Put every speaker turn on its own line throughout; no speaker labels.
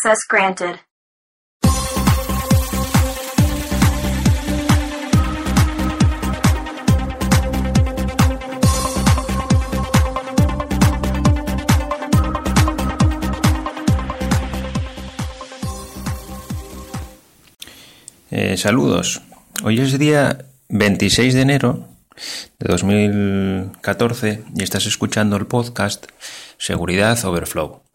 Access granted.
Eh, saludos. Hoy es día 26 de enero de 2014 y estás escuchando el podcast Seguridad Overflow.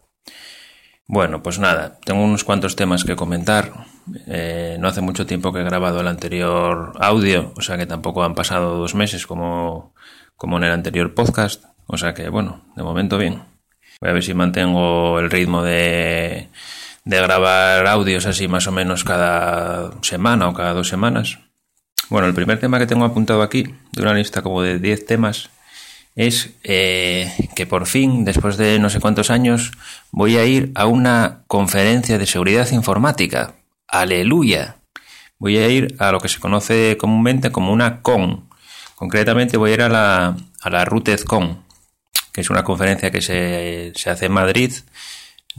Bueno, pues nada, tengo unos cuantos temas que comentar. Eh, no hace mucho tiempo que he grabado el anterior audio, o sea que tampoco han pasado dos meses como, como en el anterior podcast. O sea que, bueno, de momento bien. Voy a ver si mantengo el ritmo de, de grabar audios así más o menos cada semana o cada dos semanas. Bueno, el primer tema que tengo apuntado aquí, de una lista como de 10 temas, es eh, que por fin, después de no sé cuántos años, voy a ir a una conferencia de seguridad informática. Aleluya. Voy a ir a lo que se conoce comúnmente como una CON. Concretamente voy a ir a la, a la RootedCon, que es una conferencia que se, se hace en Madrid.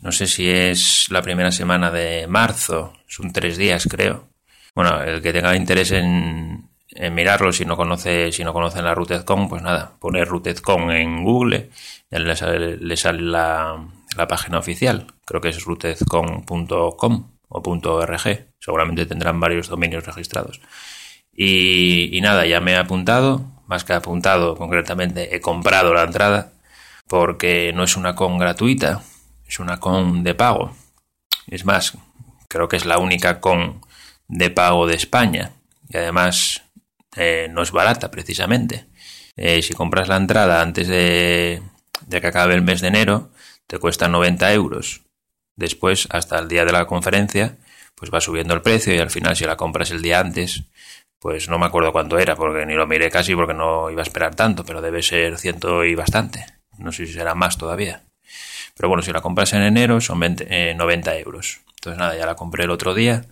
No sé si es la primera semana de marzo, son tres días creo. Bueno, el que tenga interés en, en mirarlo, si no conoce, si no conocen la RootedCon, pues nada, poner RootedCon en Google, le sale, le sale la, la, página oficial, creo que es rootedcon.com o .org, seguramente tendrán varios dominios registrados. Y, y, nada, ya me he apuntado, más que apuntado, concretamente he comprado la entrada, porque no es una con gratuita, es una con de pago. Es más, creo que es la única con de pago de España y además eh, no es barata precisamente. Eh, si compras la entrada antes de, que acabe el mes de enero, te cuesta 90 euros. Después, hasta el día de la conferencia, pues va subiendo el precio y al final si la compras el día antes, pues no me acuerdo cuánto era, porque ni lo miré casi porque no iba a esperar tanto, pero debe ser ciento y bastante. No sé si será más todavía. Pero bueno, si la compras en enero son 20, eh, 90 euros. Entonces nada, ya la compré el otro día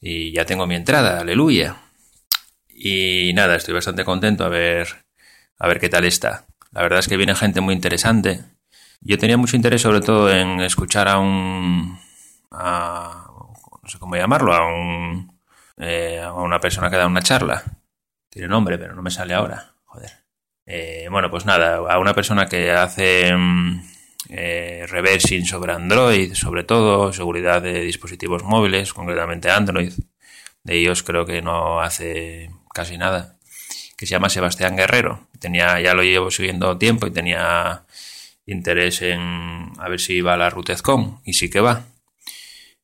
y ya tengo mi entrada, aleluya. Y nada, estoy bastante contento a ver, a ver qué tal está. La verdad es que viene gente muy interesante. Yo tenía mucho interés sobre todo en escuchar a un, a, no sé cómo llamarlo, a un, eh, a una persona que da una charla. Tiene nombre, pero no me sale ahora. Joder. Eh, bueno, pues nada, a una persona que hace eh, reversing sobre Android, sobre todo, seguridad de dispositivos móviles, concretamente Android. De ellos creo que no hace casi nada. Que se llama Sebastián Guerrero. Tenía, ya lo llevo siguiendo tiempo y tenía interés en a ver si iba a la RootedCon y sí que va.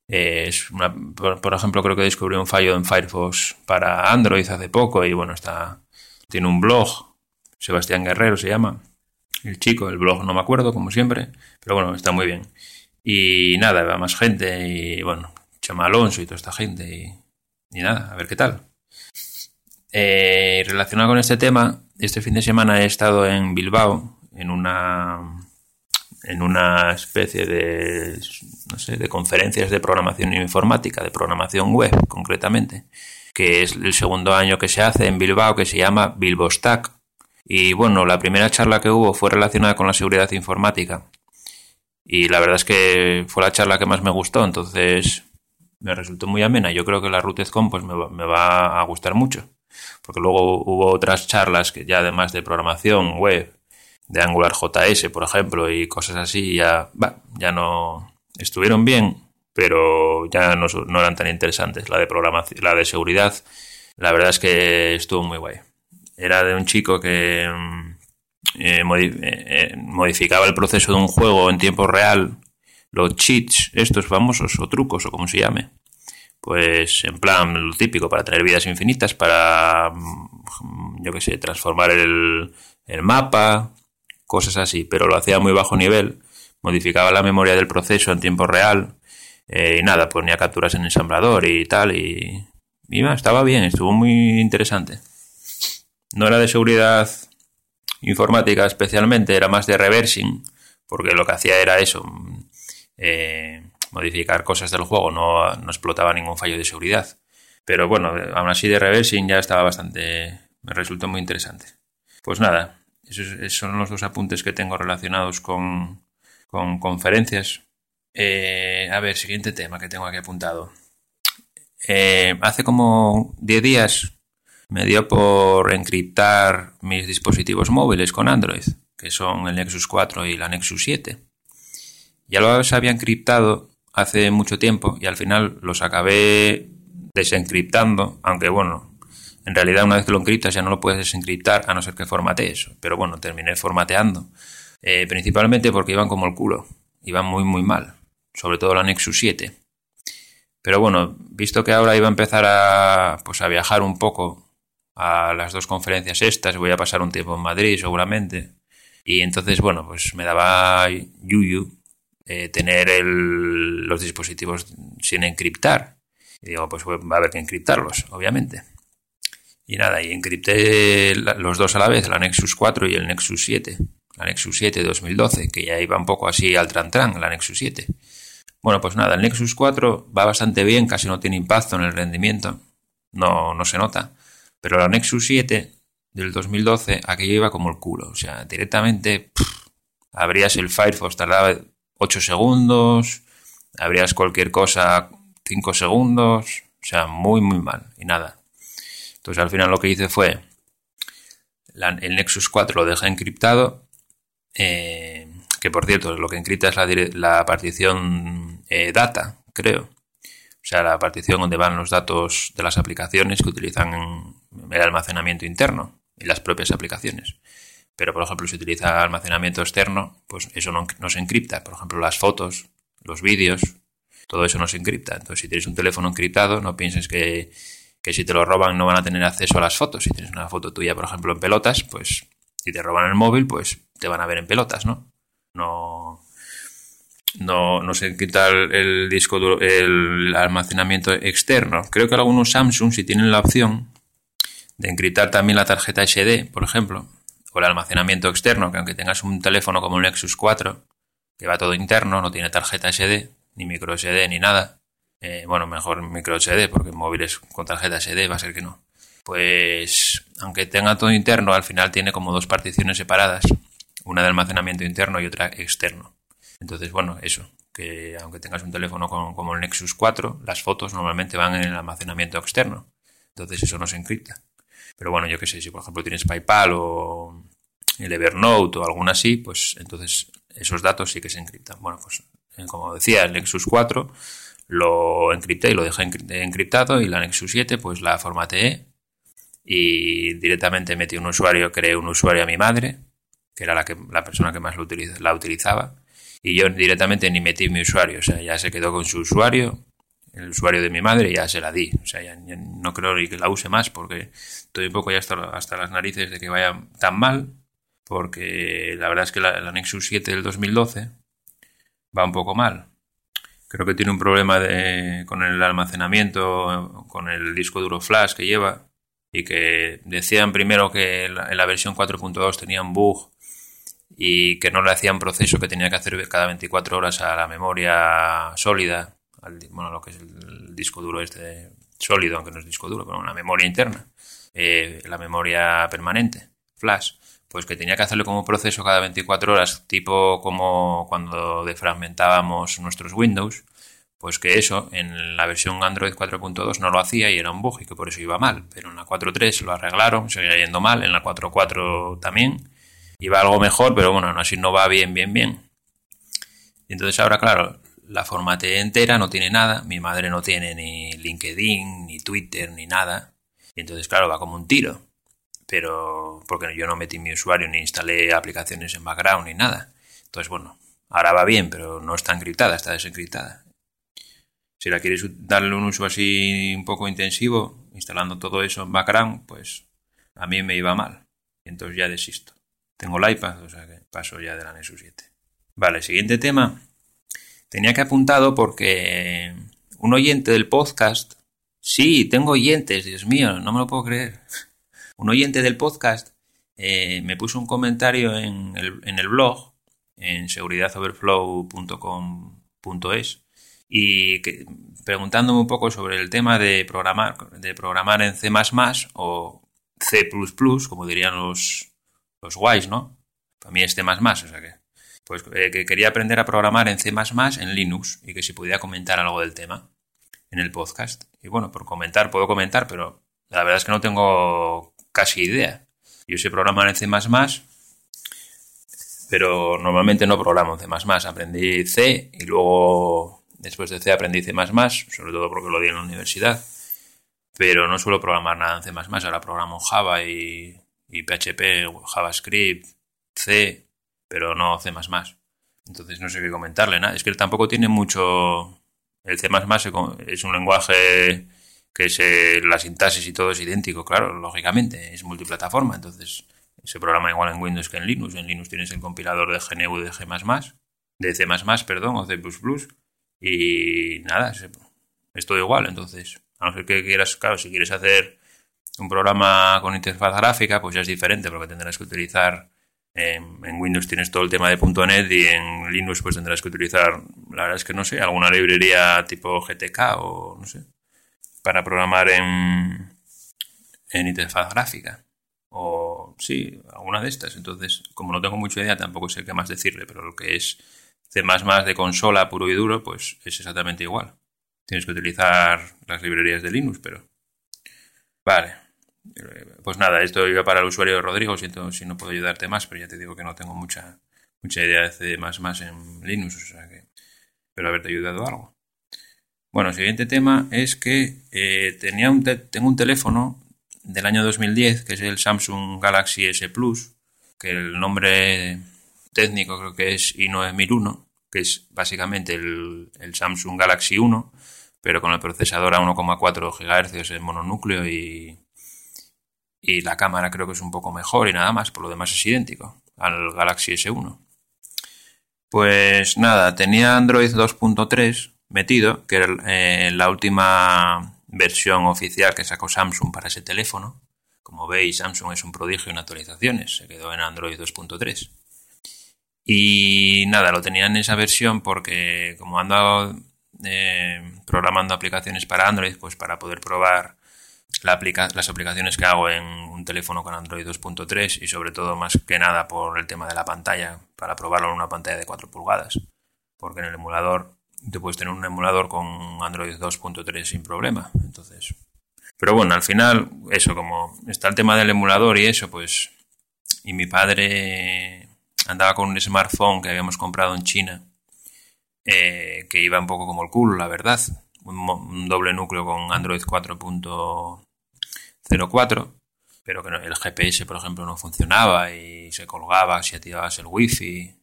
Eh, es una, por, ejemplo, creo que descubrí un fallo en Firefox para Android hace poco y bueno, está tiene un blog, Sebastián Guerrero se llama, el chico, el blog no me acuerdo, como siempre, pero bueno, está muy bien. Y nada, va más gente y bueno, Chema Alonso y toda esta gente y nada, a ver qué tal. Eh, relacionado con este tema, este fin de semana he estado en Bilbao en una en una especie de no sé, de conferencias de programación informática, de programación web concretamente, que es el segundo año que se hace en Bilbao que se llama Bilbostack y bueno, la primera charla que hubo fue relacionada con la seguridad informática. Y la verdad es que fue la charla que más me gustó, entonces me resultó muy amena. Yo creo que la RootedCon pues me va, me va a gustar mucho. Porque luego hubo otras charlas que ya además de programación web, de Angular JS, por ejemplo, y cosas así, ya, ya no estuvieron bien, pero ya no, no eran tan interesantes. La de programación, la de seguridad, la verdad es que estuvo muy guay era de un chico que eh, modificaba el proceso de un juego en tiempo real, los cheats, estos famosos, o trucos, o como se llame. Pues en plan lo típico, para tener vidas infinitas, para, yo qué sé, transformar el, el mapa, cosas así, pero lo hacía a muy bajo nivel, modificaba la memoria del proceso en tiempo real, eh, y nada, ponía capturas en ensamblador y tal, y, y estaba bien, estuvo muy interesante. No era de seguridad informática especialmente, era más de reversing, porque lo que hacía era eso, eh, modificar cosas del juego, no, no, explotaba ningún fallo de seguridad. Pero bueno, aún así de reversing ya estaba bastante, me resultó muy interesante. Pues nada, esos, esos son los dos apuntes que tengo relacionados con, con conferencias. Eh, a ver, siguiente tema que tengo aquí apuntado. Eh, hace como 10 días me dio por encriptar mis dispositivos móviles con Android, que son el Nexus 4 y la Nexus 7. Ya los había encriptado hace mucho tiempo y al final los acabé desencriptando, aunque bueno, en realidad una vez que lo encriptas ya no lo puedes desencriptar a no ser que formate eso. Pero bueno, terminé formateando. Eh, principalmente porque iban como el culo. Iban muy muy mal. Sobre todo la Nexus 7. Pero bueno, visto que ahora iba a empezar a, pues a viajar un poco a las dos conferencias estas, voy a pasar un tiempo en Madrid seguramente. Y entonces, bueno, pues me daba yuyu eh, tener los dispositivos sin encriptar. Y digo, pues va a haber que encriptarlos, obviamente. Y nada, y encripté los dos a la vez, la Nexus 4 y el Nexus 7. La Nexus 7 2012, que ya iba un poco así al tran-tran, la Nexus 7. Bueno, pues nada, el Nexus 4 va bastante bien, casi no tiene impacto en el rendimiento, no, no se nota. Pero la Nexus 7 del 2012, aquello iba como el culo. O sea, directamente abrías el Firefox, tardaba 8 segundos, abrías cualquier cosa 5 segundos, o sea, muy, muy mal. Y nada. Entonces al final lo que hice fue, el Nexus 4 lo dejé encriptado. Eh, que por cierto, lo que encripta es la, partición eh, data, creo. O sea, la partición donde van los datos de las aplicaciones que utilizan el almacenamiento interno y las propias aplicaciones. Pero, por ejemplo, si utiliza almacenamiento externo, pues eso no, se encripta. Por ejemplo, las fotos, los vídeos, todo eso no se encripta. Entonces, si tienes un teléfono encriptado, no pienses que, que si te lo roban no van a tener acceso a las fotos. Si tienes una foto tuya, por ejemplo, en pelotas, pues si te roban el móvil, pues te van a ver en pelotas, ¿no? no, no, no se quita el, disco duro, el almacenamiento externo. Creo que algunos Samsung, si tienen la opción de encriptar también la tarjeta SD, por ejemplo, o el almacenamiento externo, que aunque tengas un teléfono como el Nexus 4, que va todo interno, no tiene tarjeta SD, ni micro SD, ni nada. Eh, bueno, mejor micro SD, porque móviles con tarjeta SD va a ser que no. Pues, aunque tenga todo interno, al final tiene como dos particiones separadas una de almacenamiento interno y otra externo. Entonces, bueno, eso, que aunque tengas un teléfono como el Nexus 4, las fotos normalmente van en el almacenamiento externo. Entonces eso no se encripta. Pero bueno, yo qué sé, si por ejemplo tienes PayPal o el Evernote o alguna así, pues entonces esos datos sí que se encriptan. Bueno, pues eh, como decía, el Nexus 4 lo encripté y lo dejé encriptado y la Nexus 7 pues la formateé y directamente metí un usuario, creé un usuario a mi madre que era la, que, la persona que más lo la utilizaba, y yo directamente ni metí mi usuario, o sea, ya se quedó con su usuario, el usuario de mi madre, ya se la di, o sea, ya, no creo ni que la use más, porque estoy un poco ya hasta, hasta las narices de que vaya tan mal, porque la verdad es que la, Nexus 7 del 2012 va un poco mal. Creo que tiene un problema de, con el almacenamiento, con el disco duro flash que lleva, y que decían primero que en la versión 4.2 tenía un bug y que no le hacían proceso que tenía que hacer cada 24 horas a la memoria sólida, bueno, lo que es el disco duro este sólido, aunque no es disco duro, pero una memoria interna, eh, la memoria permanente, flash, pues que tenía que hacerle como proceso cada 24 horas, tipo como cuando defragmentábamos nuestros Windows, pues que eso en la versión Android 4.2 no lo hacía y era un bug y que por eso iba mal, pero en la 4.3 lo arreglaron, seguía yendo mal, en la 4.4 también, iba algo mejor, pero bueno, así no va bien, bien, bien. Entonces ahora, claro, la formateé entera, no tiene nada, mi madre no tiene ni LinkedIn, ni Twitter, ni nada. Y entonces, claro, va como un tiro. Pero porque yo no metí mi usuario, ni instalé aplicaciones en background, ni nada. Entonces, bueno, ahora va bien, pero no está encriptada, está desencriptada. Si la quieres darle un uso así un poco intensivo, instalando todo eso en background, pues a mí me iba mal. Entonces ya desisto. Tengo el iPad, o sea que paso ya de la Nexus 7. Vale, siguiente tema. Tenía que apuntado porque un oyente del podcast, sí, tengo oyentes, Dios mío, no me lo puedo creer. Un oyente del podcast eh, me puso un comentario en el, en el blog, en seguridadoverflow.com.es, y preguntándome un poco sobre el tema de programar, de programar en C o C, como dirían los, los guays, ¿no? Para mí es C++, o sea que, pues eh, que quería aprender a programar en C++ en Linux y que si podía comentar algo del tema en el podcast. Y bueno, por comentar puedo comentar, pero la verdad es que no tengo casi idea. Yo sé programar en C++, pero normalmente no programo en C++. Aprendí C y luego después de C aprendí C++, sobre todo porque lo di en la universidad. Pero no suelo programar nada en C++. Ahora programo Java y, y PHP, JavaScript, C, pero no C++. Entonces no sé qué comentarle. Nada. Es que tampoco tiene mucho... El C++ es un lenguaje que es eh, la sintaxis y todo es idéntico, claro, lógicamente, es multiplataforma, entonces se programa igual en Windows que en Linux. En Linux tienes el compilador de GNU de G++, de C++, perdón, o C++, y nada, es todo igual, entonces, a no ser que quieras, claro, si quieres hacer un programa con interfaz gráfica, pues ya es diferente, porque tendrás que utilizar en, Windows tienes todo el tema de .NET y en Linux pues tendrás que utilizar, la verdad es que no sé, alguna librería tipo GTK o no sé, para programar en, en interfaz gráfica. O sí, alguna de estas. Entonces, como no tengo mucha idea, tampoco sé qué más decirle, pero lo que es C++ de consola puro y duro, pues es exactamente igual. Tienes que utilizar las librerías de Linux, pero... Vale. Pues nada, esto iba para el usuario Rodrigo, siento si no puedo ayudarte más, pero ya te digo que no tengo mucha, mucha idea de C++ en Linux, o sea que espero haberte ayudado algo. Bueno, el siguiente tema es que eh, tenía un tengo un teléfono del año 2010, que es el Samsung Galaxy S Plus, que el nombre técnico creo que es i9001, que es básicamente el, el Samsung Galaxy 1, pero con el procesador a 1,4 GHz en mononúcleo y, y la cámara creo que es un poco mejor y nada más, por lo demás es idéntico al Galaxy S1. Pues nada, tenía Android 2.3 metido, que era eh, la última versión oficial que sacó Samsung para ese teléfono. Como veis, Samsung es un prodigio en actualizaciones, se quedó en Android 2.3. Y nada, lo tenía en esa versión porque como ando eh, programando aplicaciones para Android, pues para poder probar las aplicaciones que hago en un teléfono con Android 2.3 y sobre todo más que nada por el tema de la pantalla, para probarlo en una pantalla de 4 pulgadas. Porque en el emulador te puedes tener un emulador con Android 2.3 sin problema. Entonces, pero bueno, al final, eso, como está el tema del emulador y eso, pues. Y mi padre andaba con un smartphone que habíamos comprado en China, eh, que iba un poco como el culo, la verdad. Un, doble núcleo con Android 4.04, pero que el GPS, por ejemplo, no funcionaba y se colgaba si activabas el wifi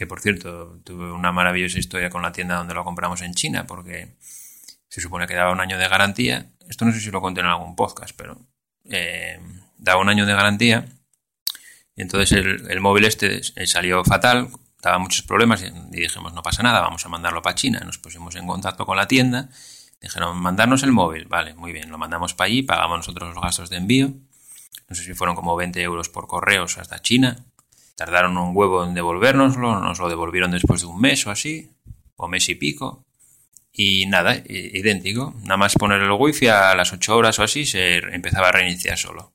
que por cierto tuve una maravillosa historia con la tienda donde lo compramos en China, porque se supone que daba un año de garantía. Esto no sé si lo conté en algún podcast, pero eh, daba un año de garantía. Y entonces el, móvil este eh, salió fatal, daba muchos problemas y dijimos, no pasa nada, vamos a mandarlo para China. Nos pusimos en contacto con la tienda, dijeron, mandarnos el móvil. Vale, muy bien, lo mandamos para allí, pagamos nosotros los gastos de envío. No sé si fueron como 20 euros por correos hasta China. Tardaron un huevo en devolvernoslo, nos lo devolvieron después de un mes o así, o mes y pico. Y nada, idéntico. Nada más poner el wifi a las 8 horas o así se empezaba a reiniciar solo.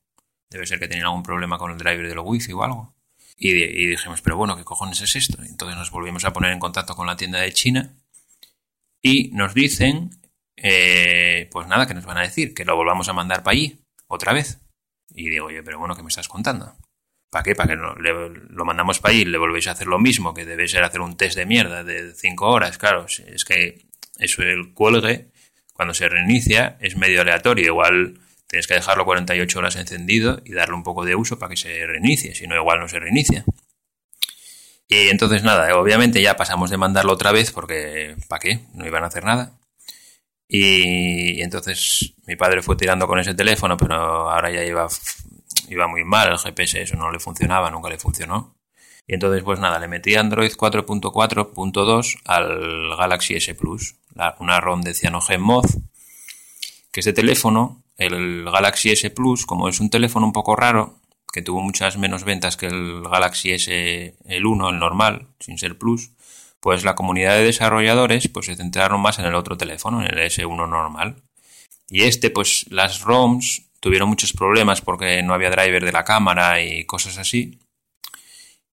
Debe ser que tenían algún problema con el driver del wifi o algo. Y, dijimos, pero bueno, ¿qué cojones es esto? Entonces nos volvimos a poner en contacto con la tienda de China y nos dicen, eh, pues nada, que nos van a decir, que lo volvamos a mandar para allí, otra vez. Y digo, oye, pero bueno, ¿qué me estás contando? ¿Para qué? ¿Para que lo mandamos para allí y le volvéis a hacer lo mismo? Que debe ser hacer un test de mierda de 5 horas. Claro, es que eso el cuelgue, cuando se reinicia, es medio aleatorio. Igual tienes que dejarlo 48 horas encendido y darle un poco de uso para que se reinicie. Si no, igual no se reinicia. Y entonces nada, obviamente ya pasamos de mandarlo otra vez porque ¿para qué? No iban a hacer nada. Y, entonces mi padre fue tirando con ese teléfono, pero ahora ya lleva iba muy mal, el GPS eso no le funcionaba, nunca le funcionó. Y entonces, pues nada, le metí Android 4.4.2 al Galaxy S Plus, una ROM de CyanogenMod, que este teléfono, el Galaxy S Plus, como es un teléfono un poco raro, que tuvo muchas menos ventas que el Galaxy S, el 1, el normal, sin ser Plus, pues la comunidad de desarrolladores pues se centraron más en el otro teléfono, en el S1 normal. Y este, pues las ROMs tuvieron muchos problemas porque no había driver de la cámara y cosas así.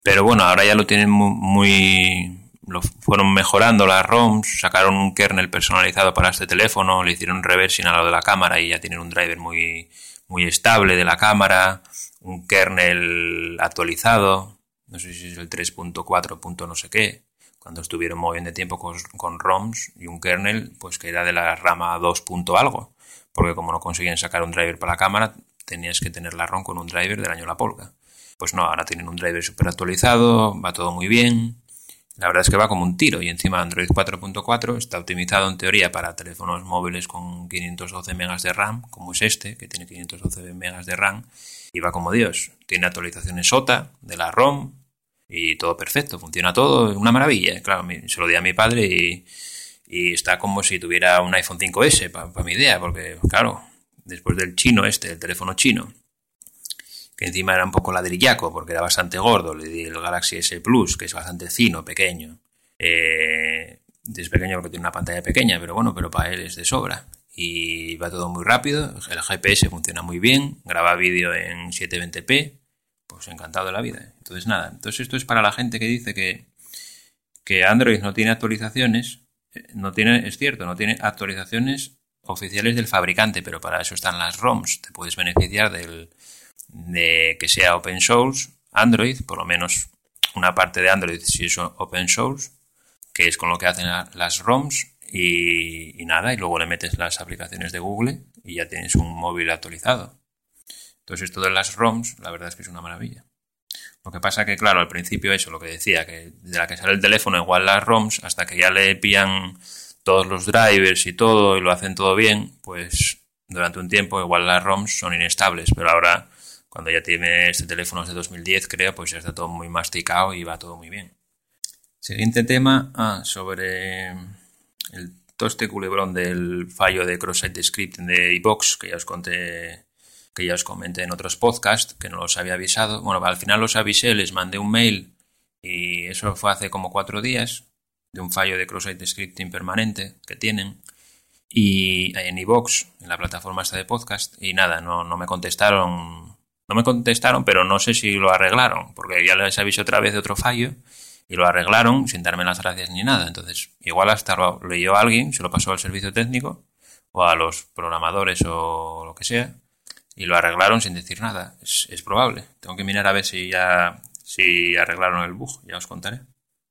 Pero bueno, ahora ya lo tienen muy, lo fueron mejorando las ROMs, sacaron un kernel personalizado para este teléfono, le hicieron reversing a lo de la cámara y ya tienen un driver muy, muy estable de la cámara, un kernel actualizado, no sé si es el 3.4. no sé qué, cuando estuvieron muy bien de tiempo con, con, ROMs y un kernel pues que era de la rama 2. algo, porque como no consiguen sacar un driver para la cámara, tenías que tener la ROM con un driver del año La Polka. Pues no, ahora tienen un driver súper actualizado, va todo muy bien, la verdad es que va como un tiro y encima Android 4.4 está optimizado en teoría para teléfonos móviles con 512 megas de RAM, como es este, que tiene 512 megas de RAM, y va como Dios. Tiene actualizaciones SOTA de la ROM y todo perfecto, funciona todo, una maravilla. Claro, se lo di a mi padre y, está como si tuviera un iPhone 5S, para mi idea, porque claro, después del chino este, el teléfono chino, que encima era un poco ladrillaco porque era bastante gordo, le di el Galaxy S Plus, que es bastante fino, pequeño. Eh, es pequeño porque tiene una pantalla pequeña, pero bueno, pero para él es de sobra. Y va todo muy rápido, el GPS funciona muy bien, graba vídeo en 720p, pues encantado de la vida. Entonces nada, entonces esto es para la gente que dice que, que Android no tiene actualizaciones, eh, no tiene, es cierto, no tiene actualizaciones oficiales del fabricante, pero para eso están las ROMs, te puedes beneficiar del, de que sea open source, Android, por lo menos una parte de Android si es open source, que es con lo que hacen las ROMs y, nada, y luego le metes las aplicaciones de Google y ya tienes un móvil actualizado. Entonces esto de las ROMs, la verdad es que es una maravilla. Lo que pasa que, claro, al principio eso, lo que decía, que de la que sale el teléfono igual las ROMs, hasta que ya le pillan todos los drivers y todo y lo hacen todo bien, pues durante un tiempo igual las ROMs son inestables, pero ahora cuando ya tiene este teléfono de 2010, creo, pues ya está todo muy masticado y va todo muy bien. Siguiente tema, ah, sobre el toste culebrón del fallo de cross-site scripting de iBox, que ya os conté, que ya os comenté en otros podcasts, que no los había avisado. Bueno, al final los avisé, les mandé un mail y eso fue hace como cuatro días, de un fallo de cross-site scripting permanente que tienen y en iBox, en la plataforma esta de podcast, y nada, no, no me contestaron no me contestaron, pero no sé si lo arreglaron, porque ya les avisé otra vez de otro fallo y lo arreglaron sin darme las gracias ni nada. Entonces, igual hasta lo leyó alguien, se lo pasó al servicio técnico o a los programadores o lo que sea y lo arreglaron sin decir nada. Es, probable. Tengo que mirar a ver si ya si arreglaron el bug. Ya os contaré.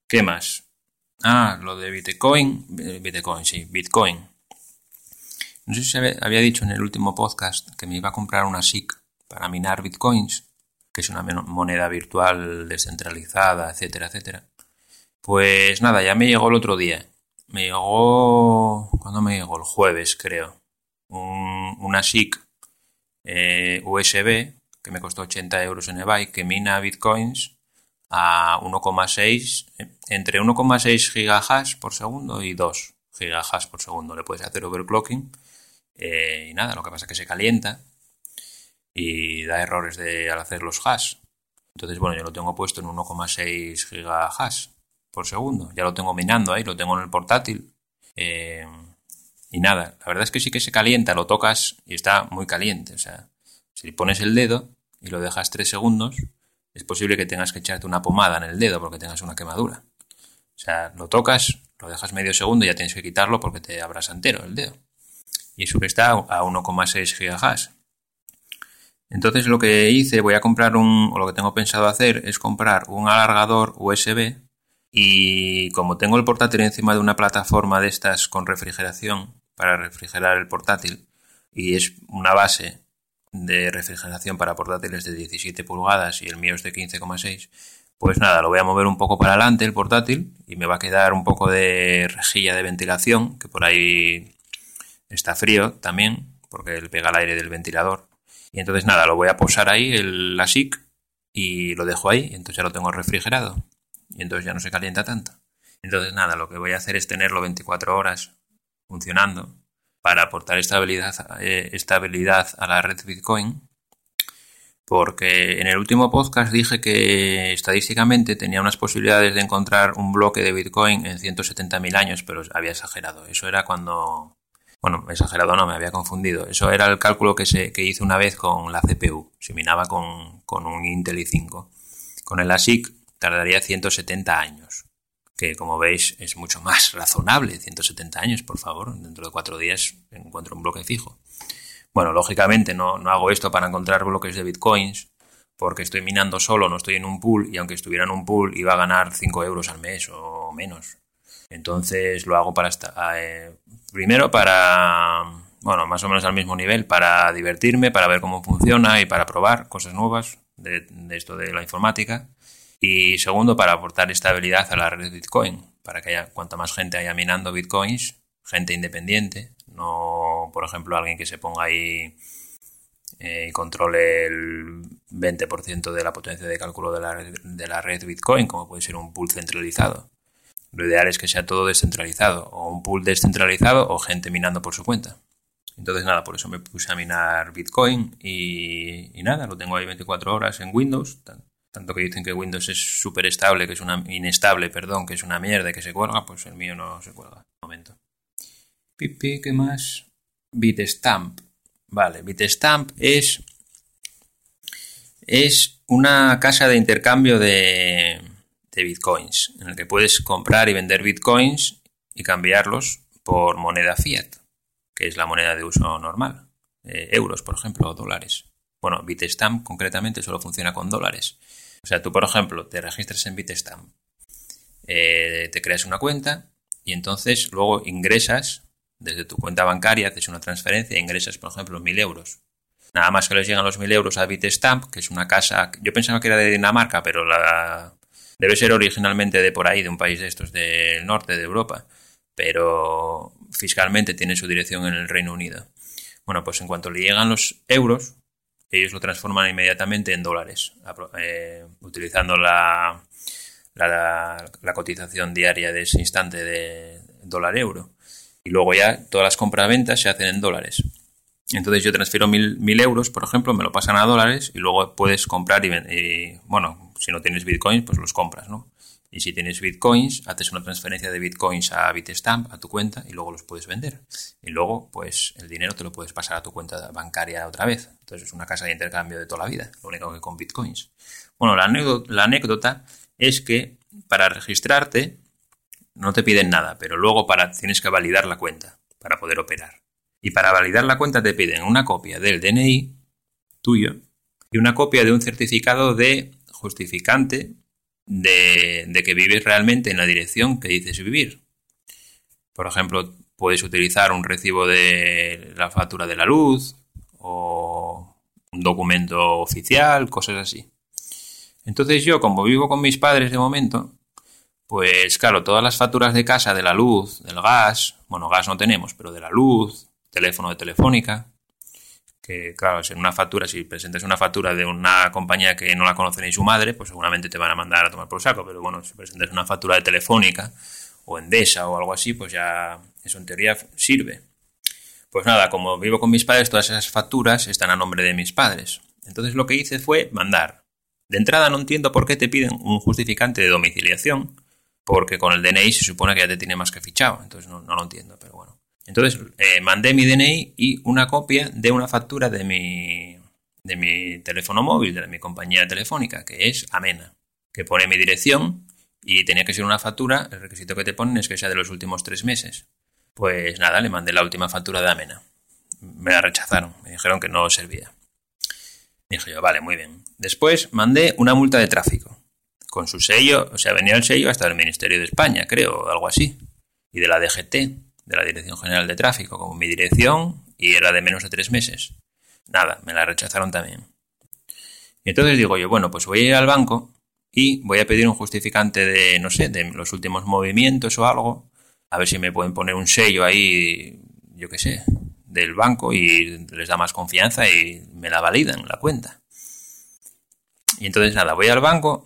¿Qué más? Ah, lo de Bitcoin. Bitcoin, sí, Bitcoin. No sé si había dicho en el último podcast que me iba a comprar una SIC para minar bitcoins, que es una moneda virtual descentralizada, etcétera, etcétera. Pues nada, ya me llegó el otro día. Me llegó, ¿cuándo me llegó? El jueves, creo. una SIC eh, USB que me costó 80 euros en eBay, que mina bitcoins a 1,6, entre 1,6 gigahash por segundo y 2 gigahash por segundo. Le puedes hacer overclocking eh, y nada, lo que pasa es que se calienta y da errores de, al hacer los hash. Entonces, bueno, yo lo tengo puesto en 1,6 gigahash por segundo. Ya lo tengo minando ahí, lo tengo en el portátil. Eh, y nada, la verdad es que sí que se calienta, lo tocas y está muy caliente. O sea, si pones el dedo y lo dejas 3 segundos, es posible que tengas que echarte una pomada en el dedo porque tengas una quemadura. O sea, lo tocas, lo dejas medio segundo y ya tienes que quitarlo porque te abras entero el dedo. Y eso que está a 1,6 gigahash. Entonces lo que hice, voy a comprar un, o lo que tengo pensado hacer es comprar un alargador USB y como tengo el portátil encima de una plataforma de estas con refrigeración para refrigerar el portátil y es una base de refrigeración para portátiles de 17 pulgadas y el mío es de 15,6, pues nada, lo voy a mover un poco para adelante el portátil y me va a quedar un poco de rejilla de ventilación, que por ahí está frío también, porque le pega el aire del ventilador. Y entonces nada, lo voy a posar ahí, el, la SIC, y lo dejo ahí, y entonces ya lo tengo refrigerado. Y entonces ya no se calienta tanto. Entonces nada, lo que voy a hacer es tenerlo 24 horas funcionando para aportar estabilidad, eh, estabilidad a la red Bitcoin. Porque en el último podcast dije que estadísticamente tenía unas posibilidades de encontrar un bloque de Bitcoin en 170.000 años, pero había exagerado. Eso era cuando bueno, exagerado no, me había confundido. Eso era el cálculo que, se, que hice una vez con la CPU. Se minaba con, un Intel i5. Con el ASIC, tardaría 170 años, que como veis es mucho más razonable, 170 años, por favor, dentro de cuatro días encuentro un bloque fijo. Bueno, lógicamente no, no hago esto para encontrar bloques de bitcoins, porque estoy minando solo, no estoy en un pool, y aunque estuviera en un pool iba a ganar 5 euros al mes o menos. Entonces lo hago para estar, eh, primero para, bueno, más o menos al mismo nivel, para divertirme, para ver cómo funciona y para probar cosas nuevas de, esto de la informática. Y segundo, para aportar estabilidad a la red Bitcoin, para que haya cuanta más gente haya minando Bitcoins, gente independiente, no, por ejemplo, alguien que se ponga ahí eh, y controle el 20% de la potencia de cálculo de la, de la red Bitcoin, como puede ser un pool centralizado. Lo ideal es que sea todo descentralizado, o un pool descentralizado o gente minando por su cuenta. Entonces nada, por eso me puse a minar Bitcoin y, nada, lo tengo ahí 24 horas en Windows. Tanto que dicen que Windows es súper estable, que es una inestable, perdón, que es una mierda, que se cuelga, pues el mío no se cuelga. Un momento. Pipi, ¿qué más? Bitstamp. Vale, Bitstamp es es una casa de intercambio de, de bitcoins, en el que puedes comprar y vender bitcoins y cambiarlos por moneda fiat, que es la moneda de uso normal, eh, euros, por ejemplo, o dólares. Bueno, Bitstamp concretamente solo funciona con dólares. O sea, tú, por ejemplo, te registras en Bitstamp, eh, te creas una cuenta y entonces luego ingresas desde tu cuenta bancaria, haces una transferencia e ingresas, por ejemplo, mil euros. Nada más que les llegan los mil euros a Bitstamp, que es una casa, yo pensaba que era de Dinamarca, pero la, Debe ser originalmente de por ahí, de un país de estos del norte de Europa, pero fiscalmente tiene su dirección en el Reino Unido. Bueno, pues en cuanto le llegan los euros, ellos lo transforman inmediatamente en dólares, eh, utilizando la, la, la, cotización diaria de ese instante de dólar-euro. Y luego ya todas las compraventas se hacen en dólares. Entonces yo transfiero mil, mil, euros, por ejemplo, me lo pasan a dólares y luego puedes comprar y, y bueno, si no tienes bitcoins, pues los compras, ¿no? Y si tienes bitcoins, haces una transferencia de bitcoins a Bitstamp, a tu cuenta, y luego los puedes vender. Y luego, pues el dinero te lo puedes pasar a tu cuenta bancaria otra vez. Entonces es una casa de intercambio de toda la vida, lo único que con bitcoins. Bueno, la anécdota, la anécdota es que para registrarte no te piden nada, pero luego para, tienes que validar la cuenta para poder operar. Y para validar la cuenta te piden una copia del DNI tuyo y una copia de un certificado de justificante de, que vives realmente en la dirección que dices vivir. Por ejemplo, puedes utilizar un recibo de la factura de la luz o un documento oficial, cosas así. Entonces yo, como vivo con mis padres de momento, pues claro, todas las facturas de casa, de la luz, del gas, bueno, gas no tenemos, pero de la luz, teléfono de telefónica, que claro, en una factura, si presentas una factura de una compañía que no la conoce ni su madre, pues seguramente te van a mandar a tomar por saco, pero bueno, si presentas una factura de telefónica o Endesa o algo así, pues ya eso en teoría sirve. Pues nada, como vivo con mis padres, todas esas facturas están a nombre de mis padres. Entonces lo que hice fue mandar. De entrada no entiendo por qué te piden un justificante de domiciliación, porque con el DNI se supone que ya te tiene más que fichado, entonces no, no lo entiendo, pero bueno. Entonces eh, mandé mi DNI y una copia de una factura de mi, de mi teléfono móvil, de mi compañía telefónica, que es Amena, que pone mi dirección y tenía que ser una factura, el requisito que te ponen es que sea de los últimos tres meses. Pues nada, le mandé la última factura de Amena. Me la rechazaron, me dijeron que no servía. Dije yo, vale, muy bien. Después mandé una multa de tráfico, con su sello, o sea, venía el sello hasta el Ministerio de España, creo, algo así, y de la DGT de la Dirección General de Tráfico como mi dirección y era de menos de tres meses. Nada, me la rechazaron también. Y entonces digo yo, bueno, pues voy a ir al banco y voy a pedir un justificante de, no sé, de los últimos movimientos o algo, a ver si me pueden poner un sello ahí, yo qué sé, del banco y les da más confianza y me la validan la cuenta. Y entonces nada, voy al banco,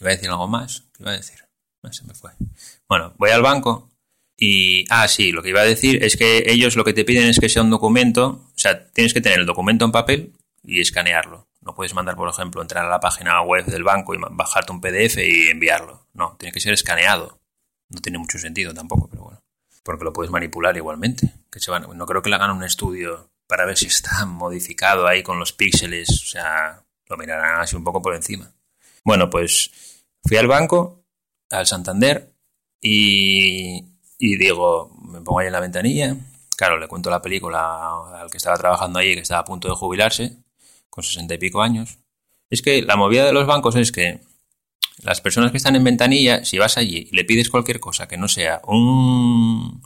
voy a decir algo más, ¿qué iba a decir? No, se me fue. Bueno, voy al banco y, ah, sí, lo que iba a decir es que ellos lo que te piden es que sea un documento, o sea, tienes que tener el documento en papel y escanearlo. No puedes mandar, por ejemplo, entrar a la página web del banco y bajarte un PDF y enviarlo. No, tiene que ser escaneado. No tiene mucho sentido tampoco, pero bueno. Porque lo puedes manipular igualmente. Que se van, no creo que le hagan un estudio para ver si está modificado ahí con los píxeles. O sea, lo mirarán así un poco por encima. Bueno, pues Fui al banco, al Santander, y, y digo, me pongo ahí en la ventanilla. Claro, le cuento la película al que estaba trabajando ahí, que estaba a punto de jubilarse, con sesenta y pico años. Es que la movida de los bancos es que las personas que están en ventanilla, si vas allí y le pides cualquier cosa que no sea un...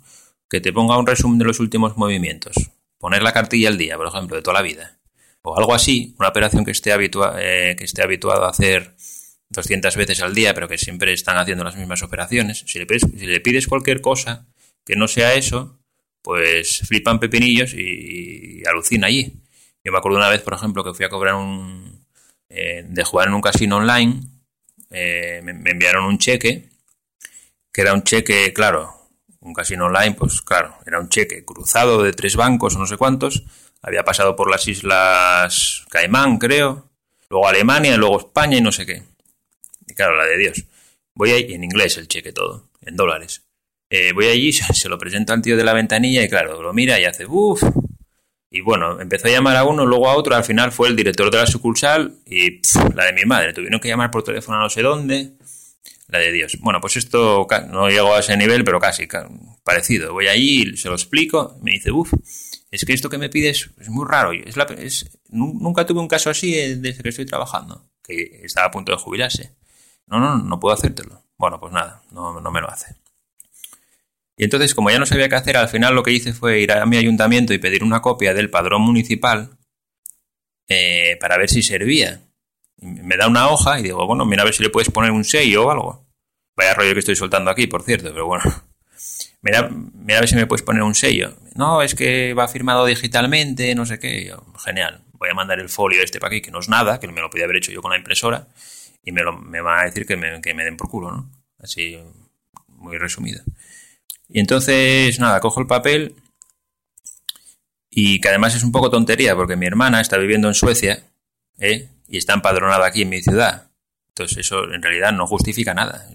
que te ponga un resumen de los últimos movimientos, poner la cartilla al día, por ejemplo, de toda la vida, o algo así, una operación que esté, eh, que esté habituado a hacer 200 veces al día, pero que siempre están haciendo las mismas operaciones, si le pides, si le pides cualquier cosa que no sea eso, pues flipan pepinillos y, alucina allí. Yo me acuerdo una vez, por ejemplo, que fui a cobrar un... Eh, de jugar en un casino online, eh, me, enviaron un cheque, que era un cheque, claro, un casino online, pues claro, era un cheque cruzado de tres bancos no sé cuántos, había pasado por las islas Caimán, creo, luego Alemania, luego España y no sé qué. Claro, la de Dios. Voy ahí, en inglés el cheque todo, en dólares. Eh, voy allí, se lo presento al tío de la ventanilla y claro, lo mira y hace, uff. Y bueno, empezó a llamar a uno, luego a otro, al final fue el director de la sucursal y la de mi madre. Tuvieron que llamar por teléfono a no sé dónde. La de Dios. Bueno, pues esto no llegó a ese nivel, pero casi parecido. Voy allí, se lo explico, me dice, uff, es que esto que me pides es muy raro. Es la, es, nunca tuve un caso así eh, desde que estoy trabajando, que estaba a punto de jubilarse. No, no, no puedo hacértelo. Bueno, pues nada, no, no me lo hace. Y entonces, como ya no sabía qué hacer, al final lo que hice fue ir a mi ayuntamiento y pedir una copia del padrón municipal eh, para ver si servía. me da una hoja y digo, bueno, mira a ver si le puedes poner un sello o algo. Vaya rollo que estoy soltando aquí, por cierto, pero bueno. Mira, mira a ver si me puedes poner un sello. No, es que va firmado digitalmente, no sé qué. genial. Voy a mandar el folio este para aquí, que no es nada, que me lo podía haber hecho yo con la impresora, y me, lo, me van a decir que me, den por culo, ¿no? Así, muy resumido. Y entonces, nada, cojo el papel y que además es un poco tontería porque mi hermana está viviendo en Suecia ¿eh? y está empadronada aquí en mi ciudad. Entonces eso en realidad no justifica nada.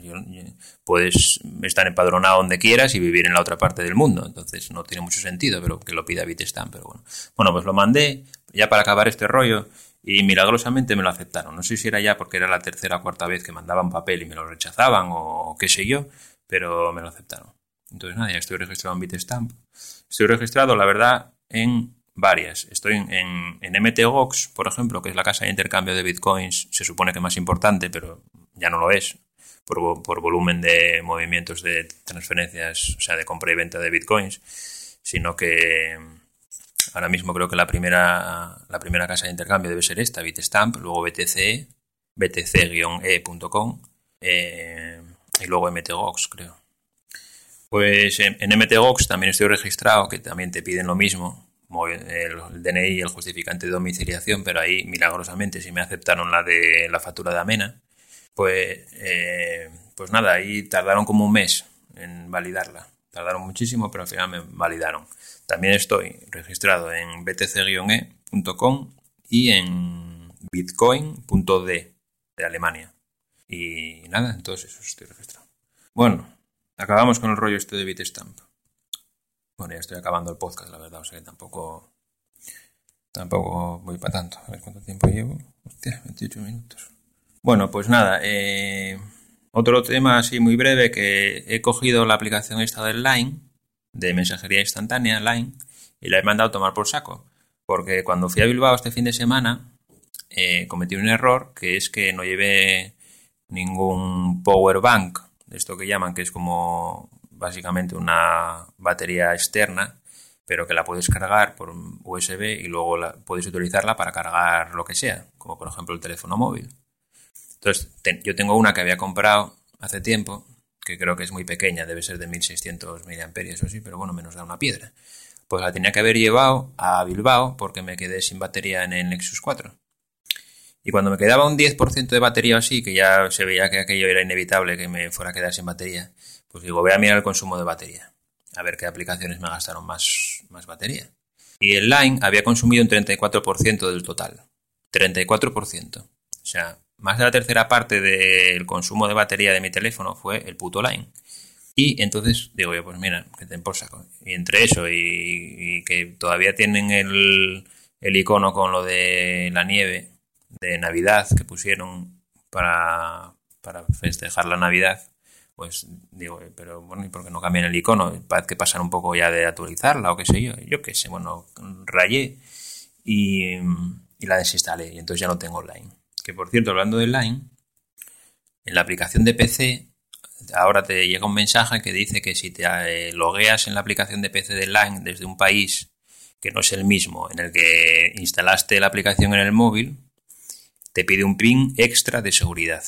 puedes estar empadronado donde quieras y vivir en la otra parte del mundo. Entonces no tiene mucho sentido, pero que lo pida Bitestamp. Pero bueno. bueno, pues lo mandé ya para acabar este rollo y milagrosamente me lo aceptaron. No sé si era ya porque era la tercera o cuarta vez que mandaban papel y me lo rechazaban o qué sé yo, pero me lo aceptaron. Entonces, nada, ya estoy registrado en Bitstamp. Estoy registrado, la verdad, en varias. Estoy en, en, MTGOX, por ejemplo, que es la casa de intercambio de bitcoins, se supone que más importante, pero ya no lo es, por, por volumen de movimientos de transferencias, o sea, de compra y venta de bitcoins, sino que ahora mismo creo que la primera, la primera casa de intercambio debe ser esta, Bitstamp, luego BTC, btc-e.com eh, y luego MTGOX, creo. Pues en, MTGOX también estoy registrado, que también te piden lo mismo, el, DNI y el justificante de domiciliación, pero ahí milagrosamente si me aceptaron la de la factura de Amena, pues, eh, pues nada, ahí tardaron como un mes en validarla. Tardaron muchísimo, pero al final me validaron. También estoy registrado en btc-e.com y en bitcoin.d de Alemania. Y nada, entonces eso estoy registrado. Bueno, Acabamos con el rollo este de Bitstamp. Bueno, ya estoy acabando el podcast, la verdad, o sea que tampoco. Tampoco voy para tanto. A ver cuánto tiempo llevo. Hostia, 28 minutos. Bueno, pues nada. Eh, otro tema así muy breve que he cogido la aplicación esta del Line, de mensajería instantánea, Line, y la he mandado a tomar por saco. Porque cuando fui a Bilbao este fin de semana, eh, cometí un error que es que no llevé ningún power bank esto que llaman, que es como básicamente una batería externa, pero que la puedes cargar por USB y luego la, puedes utilizarla para cargar lo que sea, como por ejemplo el teléfono móvil. Entonces, yo tengo una que había comprado hace tiempo, que creo que es muy pequeña, debe ser de 1600 mAh o sí, pero bueno, menos da una piedra. Pues la tenía que haber llevado a Bilbao porque me quedé sin batería en el Nexus 4. Y cuando me quedaba un 10% de batería así, que ya se veía que aquello era inevitable que me fuera a quedar sin batería, pues digo, voy a mirar el consumo de batería, a ver qué aplicaciones me gastaron más, más batería. Y el Line había consumido un 34% del total. 34%. O sea, más de la tercera parte del consumo de batería de mi teléfono fue el puto Line. Y entonces digo yo, pues mira, que te saco. Y entre eso y, que todavía tienen el, el icono con lo de la nieve, de Navidad que pusieron para, para festejar la Navidad, pues digo, pero bueno, ¿y por qué no cambian el icono? Parece que pasan un poco ya de actualizarla o qué sé yo. Yo qué sé, bueno, rayé y, y la desinstalé y entonces ya no tengo Line. Que por cierto, hablando de Line, en la aplicación de PC ahora te llega un mensaje que dice que si te eh, logueas en la aplicación de PC de Line desde un país que no es el mismo en el que instalaste la aplicación en el móvil, te pide un PIN extra de seguridad.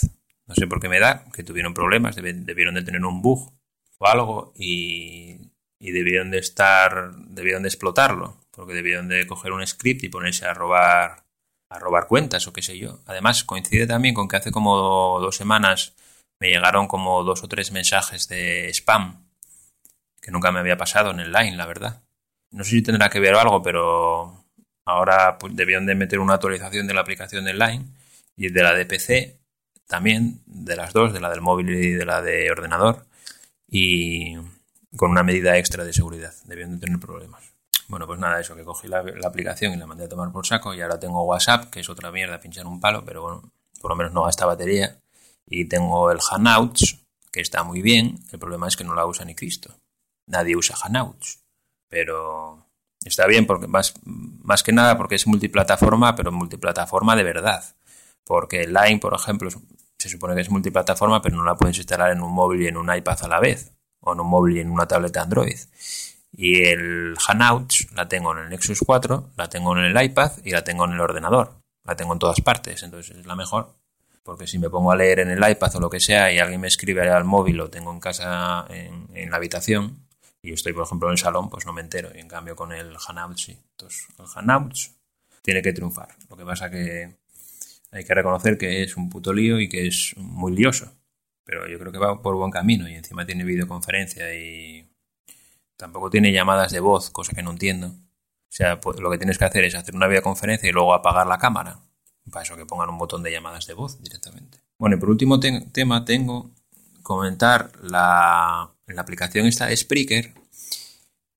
No sé por qué me da, que tuvieron problemas, debieron de tener un bug o algo y, y debieron de estar, debieron de explotarlo, porque debieron de coger un script y ponerse a robar a robar cuentas o qué sé yo. Además, coincide también con que hace como dos semanas me llegaron como dos o tres mensajes de spam que nunca me había pasado en el line, la verdad. No sé si tendrá que ver algo, pero ahora pues, debieron de meter una actualización de la aplicación del line y de la de PC también, de las dos, de la del móvil y de la de ordenador, y con una medida extra de seguridad. Debieron de tener problemas. Bueno, pues nada, eso, que cogí la, aplicación y la mandé a tomar por saco y ahora tengo WhatsApp, que es otra mierda, pinchar un palo, pero bueno, por lo menos no gasta batería y tengo el Hangouts, que está muy bien. El problema es que no la usa ni Cristo. Nadie usa Hangouts. Pero está bien porque más, más que nada porque es multiplataforma, pero multiplataforma de verdad. Porque Line, por ejemplo, se supone que es multiplataforma, pero no la puedes instalar en un móvil y en un iPad a la vez. O en un móvil y en una tableta Android. Y el Hangouts la tengo en el Nexus 4, la tengo en el iPad y la tengo en el ordenador. La tengo en todas partes, entonces es la mejor porque si me pongo a leer en el iPad o lo que sea y alguien me escribe al móvil, lo tengo en casa, en, la habitación, y estoy, por ejemplo, en el salón, pues no me entero. Y en cambio con el Hangouts sí. Entonces, el Hangouts tiene que triunfar. Lo que pasa que hay que reconocer que es un puto lío y que es muy lioso. Pero yo creo que va por buen camino y encima tiene videoconferencia y tampoco tiene llamadas de voz, cosa que no entiendo. O sea, pues, lo que tienes que hacer es hacer una videoconferencia y luego apagar la cámara para eso que pongan un botón de llamadas de voz directamente. Bueno, y por último tema tengo comentar la, la aplicación esta de Spreaker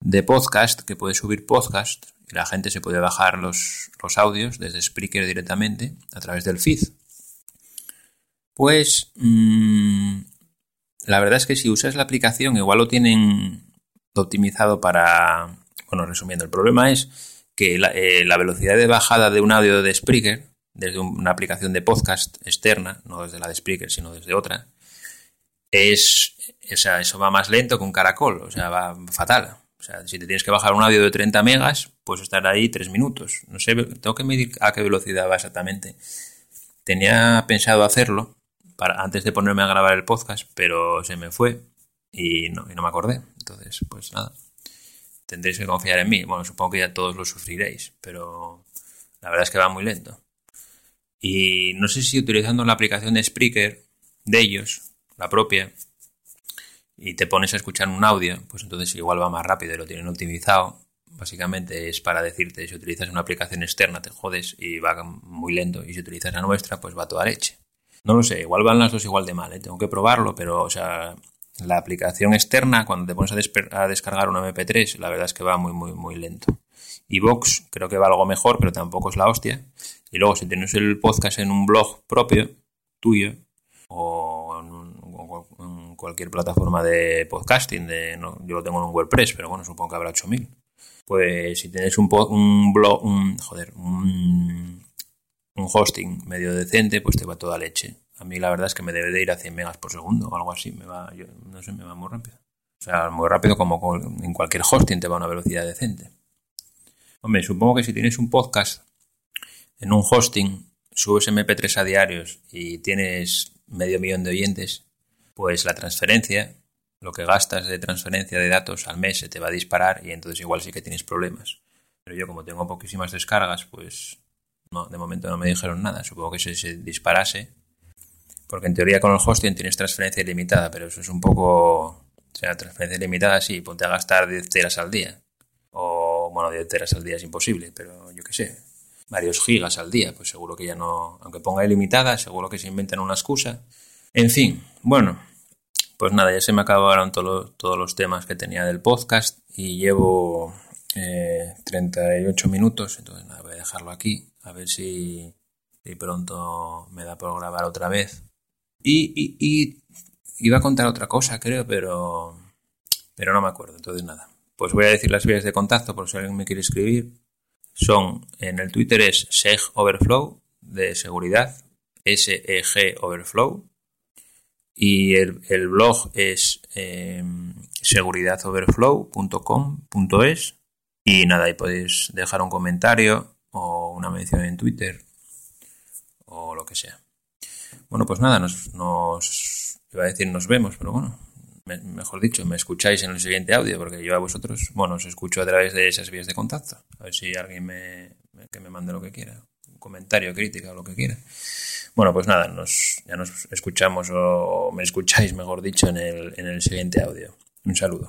de podcast, que puede subir podcast y la gente se puede bajar los, los audios desde Spreaker directamente a través del feed. Pues mmm, la verdad es que si usas la aplicación igual lo tienen optimizado para... Bueno, resumiendo, el problema es que la, eh, la velocidad de bajada de un audio de Spreaker desde una aplicación de podcast externa, no desde la de Spreaker, sino desde otra, es, o sea, eso va más lento que un caracol, o sea, va fatal. O sea, si te tienes que bajar un audio de 30 megas, puedes estar ahí 3 minutos. No sé, tengo que medir a qué velocidad va exactamente. Tenía pensado hacerlo para, antes de ponerme a grabar el podcast, pero se me fue y no, y no me acordé. Entonces, pues nada, tendréis que confiar en mí. Bueno, supongo que ya todos lo sufriréis, pero la verdad es que va muy lento. Y no sé si utilizando la aplicación de Spreaker de ellos, la propia, y te pones a escuchar un audio, pues entonces igual va más rápido y lo tienen optimizado. Básicamente es para decirte, si utilizas una aplicación externa te jodes y va muy lento, y si utilizas la nuestra, pues va toda leche. No lo sé, igual van las dos igual de mal, ¿eh? tengo que probarlo, pero o sea, la aplicación externa, cuando te pones a, descargar un MP3, la verdad es que va muy, muy, muy lento. Y Vox creo que va algo mejor, pero tampoco es la hostia. Y luego si tienes el podcast en un blog propio, tuyo, o en, cualquier plataforma de podcasting, de, yo lo tengo en un WordPress, pero bueno, supongo que habrá 8000. Pues si tienes un, un blog, un, joder, un, un hosting medio decente, pues te va toda leche. A mí la verdad es que me debe de ir a 100 megas por segundo o algo así, me va, yo, no sé, me va muy rápido. O sea, muy rápido como en cualquier hosting te va a una velocidad decente. Hombre, supongo que si tienes un podcast en un hosting, subes MP3 a diarios y tienes medio millón de oyentes, pues la transferencia, lo que gastas de transferencia de datos al mes se te va a disparar y entonces igual sí que tienes problemas. Pero yo como tengo poquísimas descargas, pues no, de momento no me dijeron nada. Supongo que si se disparase, porque en teoría con el hosting tienes transferencia ilimitada, pero eso es un poco... O sea, transferencia ilimitada sí, ponte a gastar 10 teras al día bueno, 10 teras al día es imposible, pero yo qué sé, varios gigas al día, pues seguro que ya no, aunque ponga ilimitada, seguro que se inventan una excusa. En fin, bueno, pues nada, ya se me acabaron todos los temas que tenía del podcast y llevo 38 eh, minutos, entonces nada, voy a dejarlo aquí, a ver si, si pronto me da por grabar otra vez Y, iba a contar otra cosa, creo, pero, no me acuerdo. Entonces, nada. Pues voy a decir las vías de contacto por si alguien me quiere escribir. Son, en el Twitter es SEG Overflow, de seguridad, SEG Overflow. Y el, blog es eh, seguridadoverflow.com.es. Y nada, ahí podéis dejar un comentario o una mención en Twitter o lo que sea. Bueno, pues nada, nos, nos iba a decir nos vemos, pero bueno, mejor dicho, me escucháis en el siguiente audio, porque yo a vosotros, bueno, os escucho a través de esas vías de contacto. A ver si alguien me, que me mande lo que quiera, un comentario, crítica lo que quiera. Bueno, pues nada, nos, ya nos escuchamos o me escucháis, mejor dicho, en el, en el siguiente audio. Un saludo.